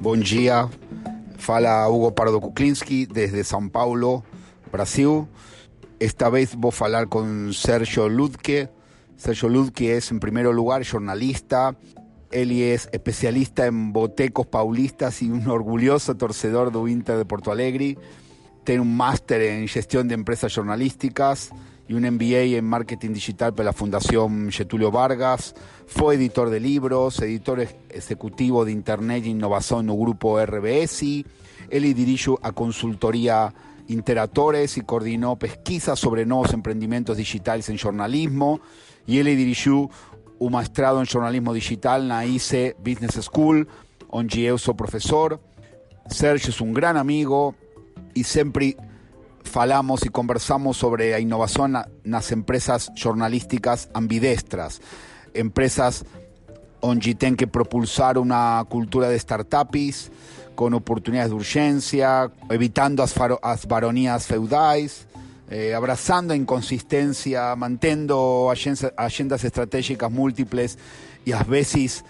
Bom dia. Fala Hugo Pardo Kuklinski desde São Paulo, Brasil. Esta vez vou falar con Sergio Ludke. Sergio Ludke es, en primer lugar, jornalista. Él es especialista en botecos paulistas y un orgulloso torcedor do Inter de Porto Alegre. Tiene un máster en gestión de empresas jornalísticas y un MBA en marketing digital por la Fundación Getulio Vargas. Fue editor de libros, editor ejecutivo de Internet e Innovación no grupo RBS. Él dirige a consultoría Interatores y coordinó pesquisas sobre nuevos emprendimientos digitales en jornalismo y él dirigió un maestrado en jornalismo digital en la ICE Business School, donde yo soy profesor. Sergio es un gran amigo y siempre falamos y conversamos sobre a innovación las empresas jornalísticas ambidestras, empresas onde tem que propulsar una cultura de startups con oportunidades de urgência, evitando as, as feudales, eh, abrazando a inconsistência, mantendo agendas, estratégicas múltiples y a veces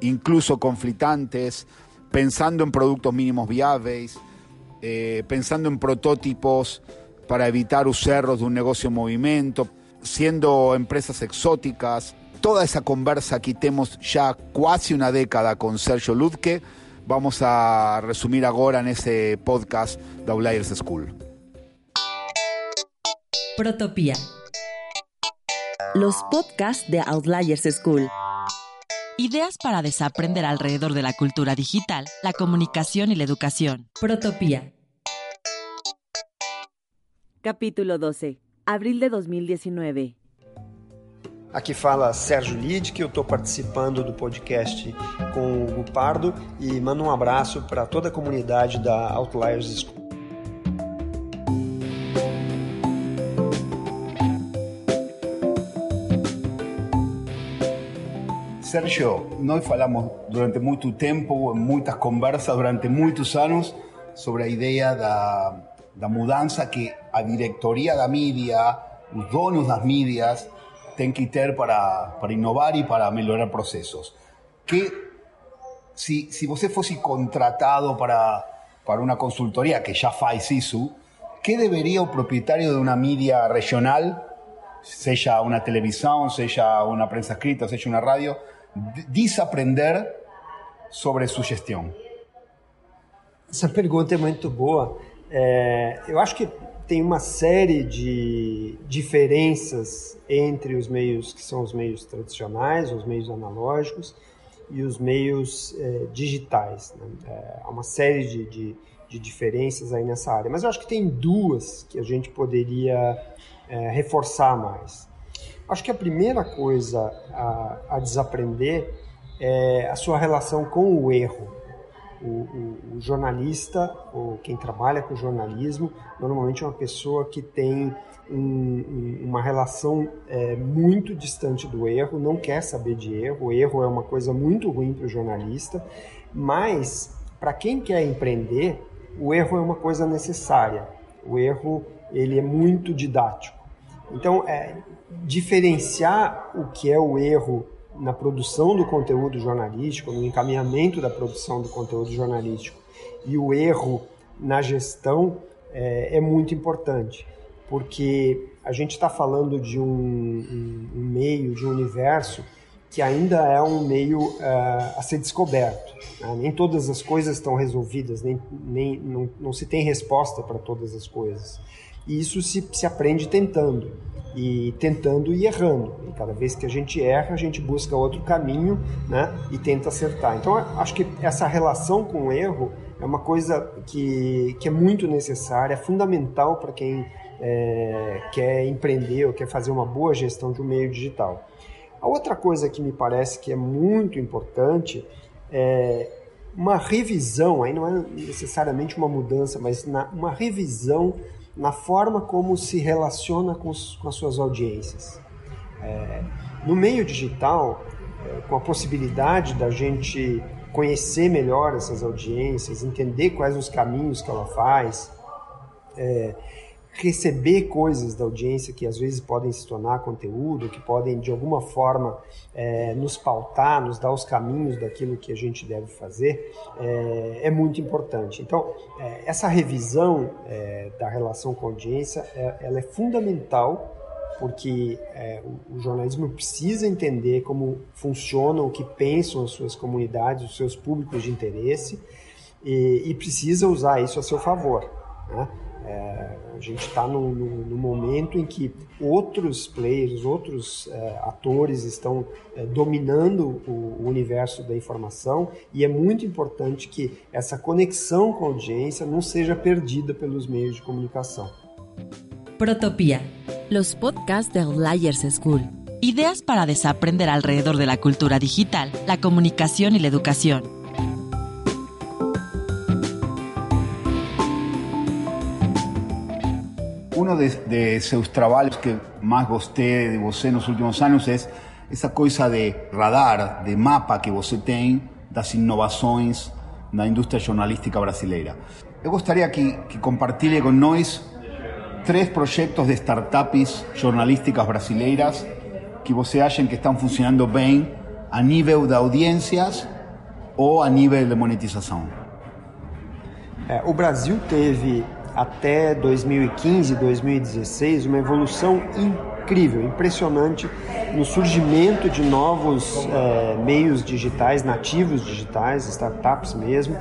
incluso conflitantes, pensando en productos mínimos viables eh, pensando en prototipos para evitar los cerros de un negocio en movimiento, siendo empresas exóticas. Toda esa conversa que tenemos ya casi una década con Sergio Ludke, vamos a resumir ahora en ese podcast de Outliers School. Protopía. Los podcasts de Outliers School. Ideas para desaprender alrededor de la cultura digital, la comunicación y la educación. Protopía. Capítulo 12. Abril de 2019. Aqui fala Sérgio Lid, que eu estou participando do podcast com o Pardo e mando um abraço para toda a comunidade da Outliers School. Sergio, nós falamos durante muito tempo, muitas conversas durante muitos anos sobre a ideia da, da mudança que a diretoria da mídia, os donos das mídias, tem que ter para, para inovar e para melhorar processos. Que se, se você fosse contratado para, para uma consultoria que já faz isso, que deveria o proprietário de uma mídia regional, seja uma televisão, seja uma prensa escrita, seja uma rádio, desaprender sobre sua gestão? Essa pergunta é muito boa. É, eu acho que tem uma série de diferenças entre os meios que são os meios tradicionais, os meios analógicos e os meios é, digitais. Né? É, há uma série de, de, de, diferenças aí nessa área, mas eu acho que tem duas que a gente poderia é, reforçar mais. Acho que a primeira coisa a, a desaprender é a sua relação com o erro o, o, o, jornalista, ou quem trabalha com jornalismo, normalmente é uma pessoa que tem um, uma relação é, muito distante do erro, não quer saber de erro. O erro é uma coisa muito ruim para o jornalista, mas para quem quer empreender, o erro é uma coisa necessária. O erro ele é muito didático. Então, é, diferenciar o que é o erro na produção do conteúdo jornalístico, no encaminhamento da produção do conteúdo jornalístico e o erro na gestão é, é muito importante, porque a gente está falando de um, um, um, meio, de um universo que ainda é um meio uh, a ser descoberto. Né? Nem todas as coisas estão resolvidas, nem, nem, não, não se tem resposta para todas as coisas. E isso se, se aprende tentando e tentando e errando. E cada vez que a gente erra, a gente busca outro caminho né, e tenta acertar. Então, acho que essa relação com o erro é uma coisa que, que é muito necessária, é fundamental para quem é, quer empreender ou quer fazer uma boa gestão de um meio digital. A outra coisa que me parece que é muito importante é uma revisão, aí não é necessariamente uma mudança, mas na, uma revisão na forma como se relaciona com, os, com as suas audiências. É, no meio digital, é, com a possibilidade da gente conhecer melhor essas audiências, entender quais os caminhos que ela faz, é, receber coisas da audiência que às vezes podem se tornar conteúdo, que podem de alguma forma é, nos pautar, nos dar os caminhos daquilo que a gente deve fazer, é, é muito importante. Então, é, essa revisão é, da relação com a audiência, é, ela é fundamental porque é, o, o, jornalismo precisa entender como funcionam, o que pensam as suas comunidades, os seus públicos de interesse e, e precisa usar isso a seu favor. Né? É, a gente está num, num, momento em que outros players, outros é, atores estão é, dominando o, o, universo da informação e é muito importante que essa conexão com a audiência não seja perdida pelos meios de comunicação. Protopia, los podcasts de Outliers School. Ideas para desaprender alrededor de la cultura digital, la comunicación y la educación. Uno de, de seus trabalhos que mais gostei de você nos últimos anos é essa coisa de radar, de mapa que você tem das inovações na indústria jornalística brasileira. Eu gostaria que, que compartilhe com nós três projetos de startups jornalísticas brasileiras que você acha que estão funcionando bem a nível de audiências ou a nível de monetização. É, o Brasil teve até 2015, 2016, uma evolução incrível, impressionante no surgimento de novos é, meios digitais, nativos digitais, startups mesmo,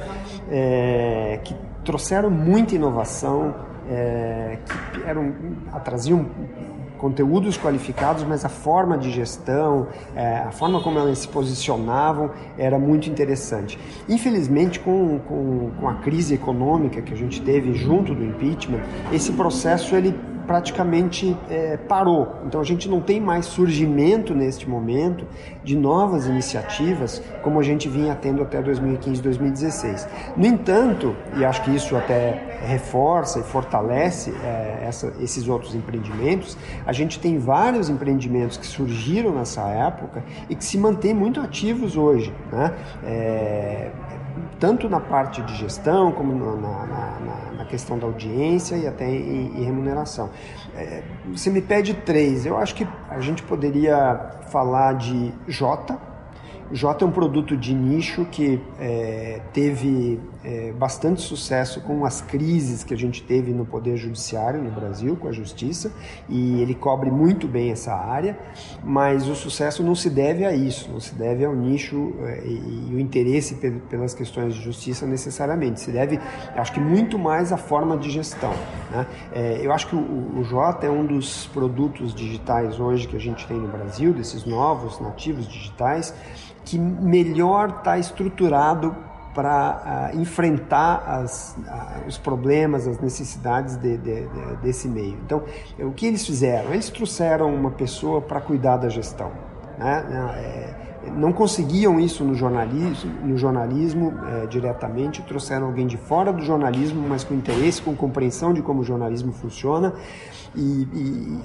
é, que trouxeram muita inovação, é, que eram, traziam conteúdos qualificados, mas a forma de gestão, é, a forma como elas se posicionavam era muito interessante. Infelizmente, com, com, com a crise econômica que a gente teve junto do impeachment, esse processo ele praticamente é, parou. Então a gente não tem mais surgimento neste momento de novas iniciativas como a gente vinha tendo até 2015, 2016. No entanto, e acho que isso até reforça e fortalece é, essa, esses outros empreendimentos, a gente tem vários empreendimentos que surgiram nessa época e que se mantêm muito ativos hoje. Né? É, tanto na parte de gestão como na, na, na, na questão da audiência e até em, em remuneração. É, você me pede três, eu acho que a gente poderia falar de Jota, J é um produto de nicho que é, teve é, bastante sucesso com as crises que a gente teve no Poder Judiciário no Brasil, com a Justiça, e ele cobre muito bem essa área, mas o sucesso não se deve a isso, não se deve ao nicho é, e, o interesse pelas questões de justiça necessariamente, se deve, acho que muito mais à forma de gestão. Né? É, eu acho que o, o J é um dos produtos digitais hoje que a gente tem no Brasil, desses novos nativos digitais, que melhor está estruturado para uh, enfrentar as, uh, os problemas, as necessidades de, de, de, desse meio. Então, o que eles fizeram? Eles trouxeram uma pessoa para cuidar da gestão. Né? É, não conseguiam isso no jornalismo, no jornalismo é, diretamente, trouxeram alguém de fora do jornalismo, mas com interesse, com compreensão de como o jornalismo funciona, e, e,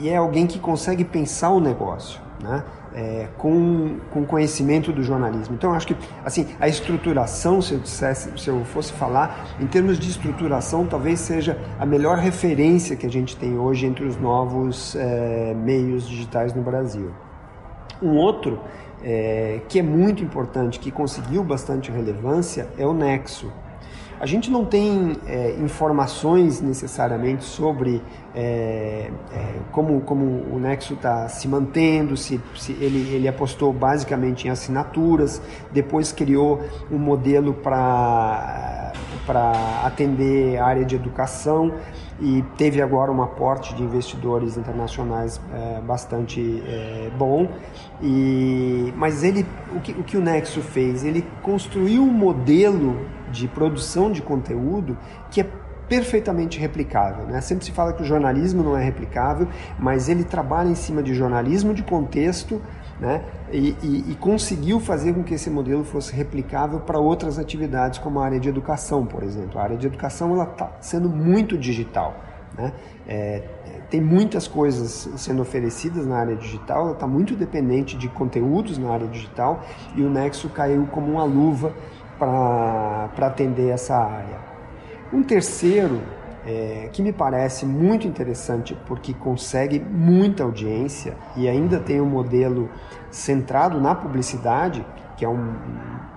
e é alguém que consegue pensar o negócio. Né? é, com, com conhecimento do jornalismo. Então, acho que assim a estruturação, se eu dissesse, se eu fosse falar em termos de estruturação, talvez seja a melhor referência que a gente tem hoje entre os novos é, meios digitais no Brasil. Um outro é, que é muito importante, que conseguiu bastante relevância, é o Nexo. A gente não tem é, informações necessariamente sobre é, é, como, como o Nexo está se mantendo, se, se ele, ele apostou basicamente em assinaturas, depois criou um modelo para atender a área de educação e teve agora um aporte de investidores internacionais é, bastante é, bom. E, mas ele, o que, o que o Nexo fez? Ele construiu um modelo de produção de conteúdo que é perfeitamente replicável. Né? Sempre se fala que o jornalismo não é replicável, mas ele trabalha em cima de jornalismo de contexto né? E, e, e, conseguiu fazer com que esse modelo fosse replicável para outras atividades, como a área de educação, por exemplo. A área de educação está sendo muito digital. Né? É, tem muitas coisas sendo oferecidas na área digital, ela está muito dependente de conteúdos na área digital e o Nexo caiu como uma luva para atender essa área. Um terceiro é, que me parece muito interessante porque consegue muita audiência e ainda tem um modelo centrado na publicidade, que é, um,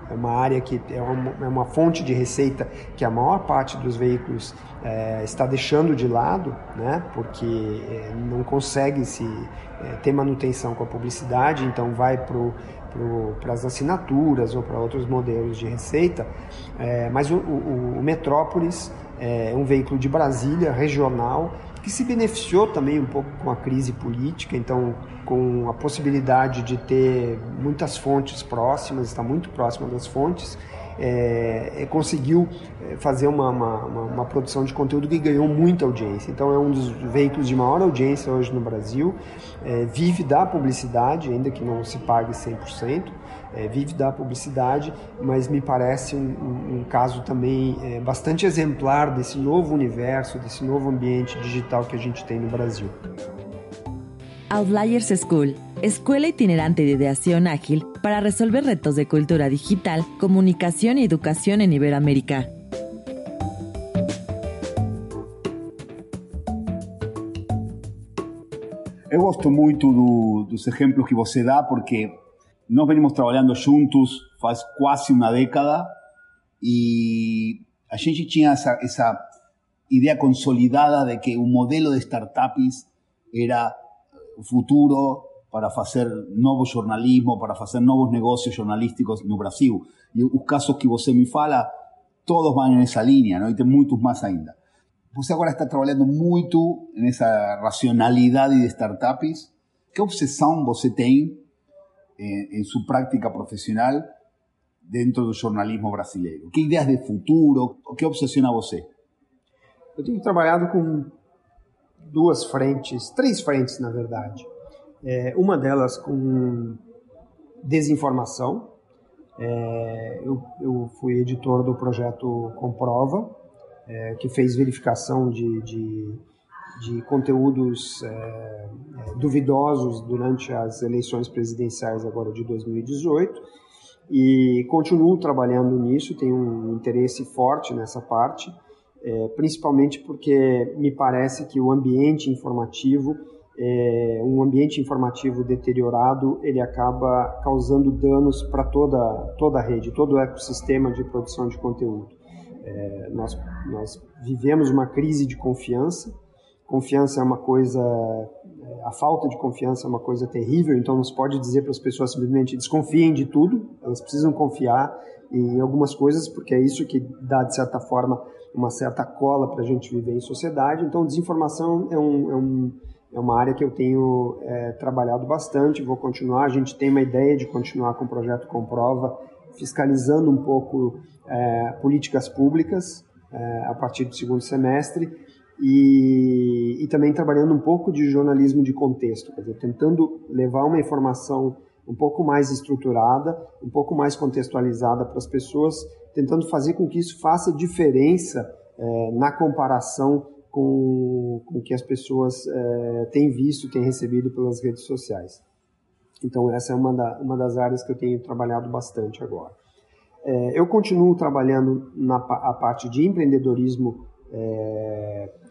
é uma área que é uma, é uma, fonte de receita que a maior parte dos veículos é, está deixando de lado, né, porque é, não consegue se é, ter manutenção com a publicidade, então vai para para as assinaturas ou para outros modelos de receita, é, mas o, o, o Metrópolis é um veículo de Brasília, regional, que se beneficiou também um pouco com a crise política, então com a possibilidade de ter muitas fontes próximas, está muito próxima das fontes, é, é, conseguiu é, fazer uma, uma, uma, produção de conteúdo que ganhou muita audiência. Então é um dos veículos de maior audiência hoje no Brasil, é, vive da publicidade, ainda que não se pague 100%, é, vive da publicidade, mas me parece um, um, um caso também é, bastante exemplar desse novo universo, desse novo ambiente digital que a gente tem no Brasil. Outliers School, escuela itinerante de ideación ágil para resolver retos de cultura digital, comunicación y educación en Iberoamérica. Eu gosto muito do, dos exemplos que você dá, porque nós venimos trabalhando juntos faz quase uma década e a gente tinha essa, ideia consolidada de que o modelo de startups era futuro para fazer novo jornalismo, para fazer novos negócios jornalísticos no Brasil. E os casos que você me fala, todos vão nessa linha, não? e tem muitos mais ainda. Você agora está trabalhando muito nessa racionalidade de startups. Que obsessão você tem em, em sua prática profissional dentro do jornalismo brasileiro? Que ideias de futuro? Que obsessiona você? Eu tenho trabalhado com duas frentes, três frentes na verdade. É, uma delas com desinformação. É, eu, eu, fui editor do projeto Comprova, é, que fez verificação de, de, de conteúdos é, é, duvidosos durante as eleições presidenciais agora de 2018 e continuo trabalhando nisso, tenho um interesse forte nessa parte, é, principalmente porque me parece que o ambiente informativo é, um ambiente informativo deteriorado ele acaba causando danos para toda toda a rede, todo o ecossistema de produção de conteúdo. É, nós nós vivemos uma crise de confiança. Confiança é uma coisa, é, a falta de confiança é uma coisa terrível. Então não se pode dizer para as pessoas simplesmente desconfiem de tudo. Elas precisam confiar em algumas coisas porque é isso que dá de certa forma uma certa cola para a gente viver em sociedade. Então desinformação é um, é um é uma área que eu tenho é, trabalhado bastante, vou continuar. A gente tem uma ideia de continuar com o projeto Comprova, fiscalizando um pouco é, políticas públicas é, a partir do segundo semestre e, e, também trabalhando um pouco de jornalismo de contexto, quer dizer, tentando levar uma informação um pouco mais estruturada, um pouco mais contextualizada para as pessoas, tentando fazer com que isso faça diferença é, na comparação com, o que as pessoas é, têm visto, têm recebido pelas redes sociais. Então, essa é uma, da, uma das áreas que eu tenho trabalhado bastante agora. É, eu continuo trabalhando na a parte de empreendedorismo,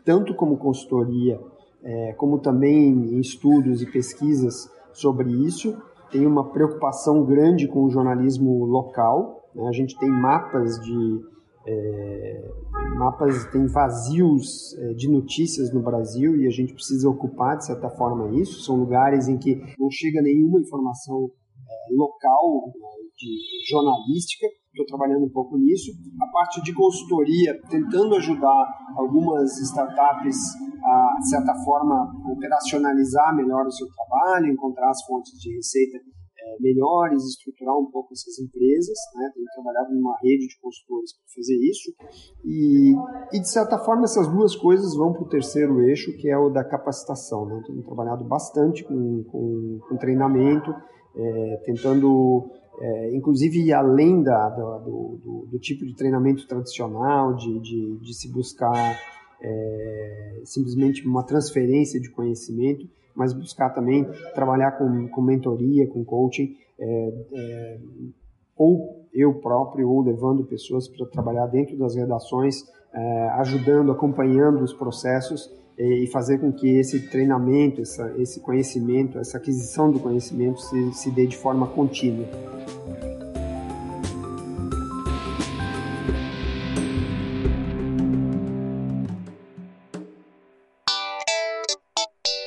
tanto como consultoria, é, como também em estudos e pesquisas sobre isso. Tenho uma preocupação grande com o jornalismo local. Né? A gente tem mapas de é, mapas têm vazios é, de notícias no Brasil e a gente precisa ocupar de certa forma isso. São lugares em que não chega nenhuma informação é, local né, de jornalística. Estou trabalhando um pouco nisso. A parte de consultoria, tentando ajudar algumas startups a, de certa forma, operacionalizar melhor o seu trabalho, encontrar as fontes de receita é, melhores, estruturar um pouco essas empresas, né? tenho trabalhado numa rede de consultores para fazer isso, e, e de certa forma essas duas coisas vão para o terceiro eixo, que é o da capacitação. Né? Tenho trabalhado bastante com, com, com treinamento, é, tentando é, inclusive além da do, do, do, tipo de treinamento tradicional, de, de, de se buscar é, simplesmente uma transferência de conhecimento, mas buscar também trabalhar com, com mentoria, com coaching, é, é, ou eu próprio, ou levando pessoas para trabalhar dentro das redações é, ajudando, acompanhando os processos e, e fazer com que esse treinamento, essa, esse conhecimento, essa aquisição do conhecimento se, se dê de forma contínua.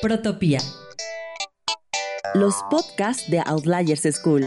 Protopía. Los podcasts de Outliers School.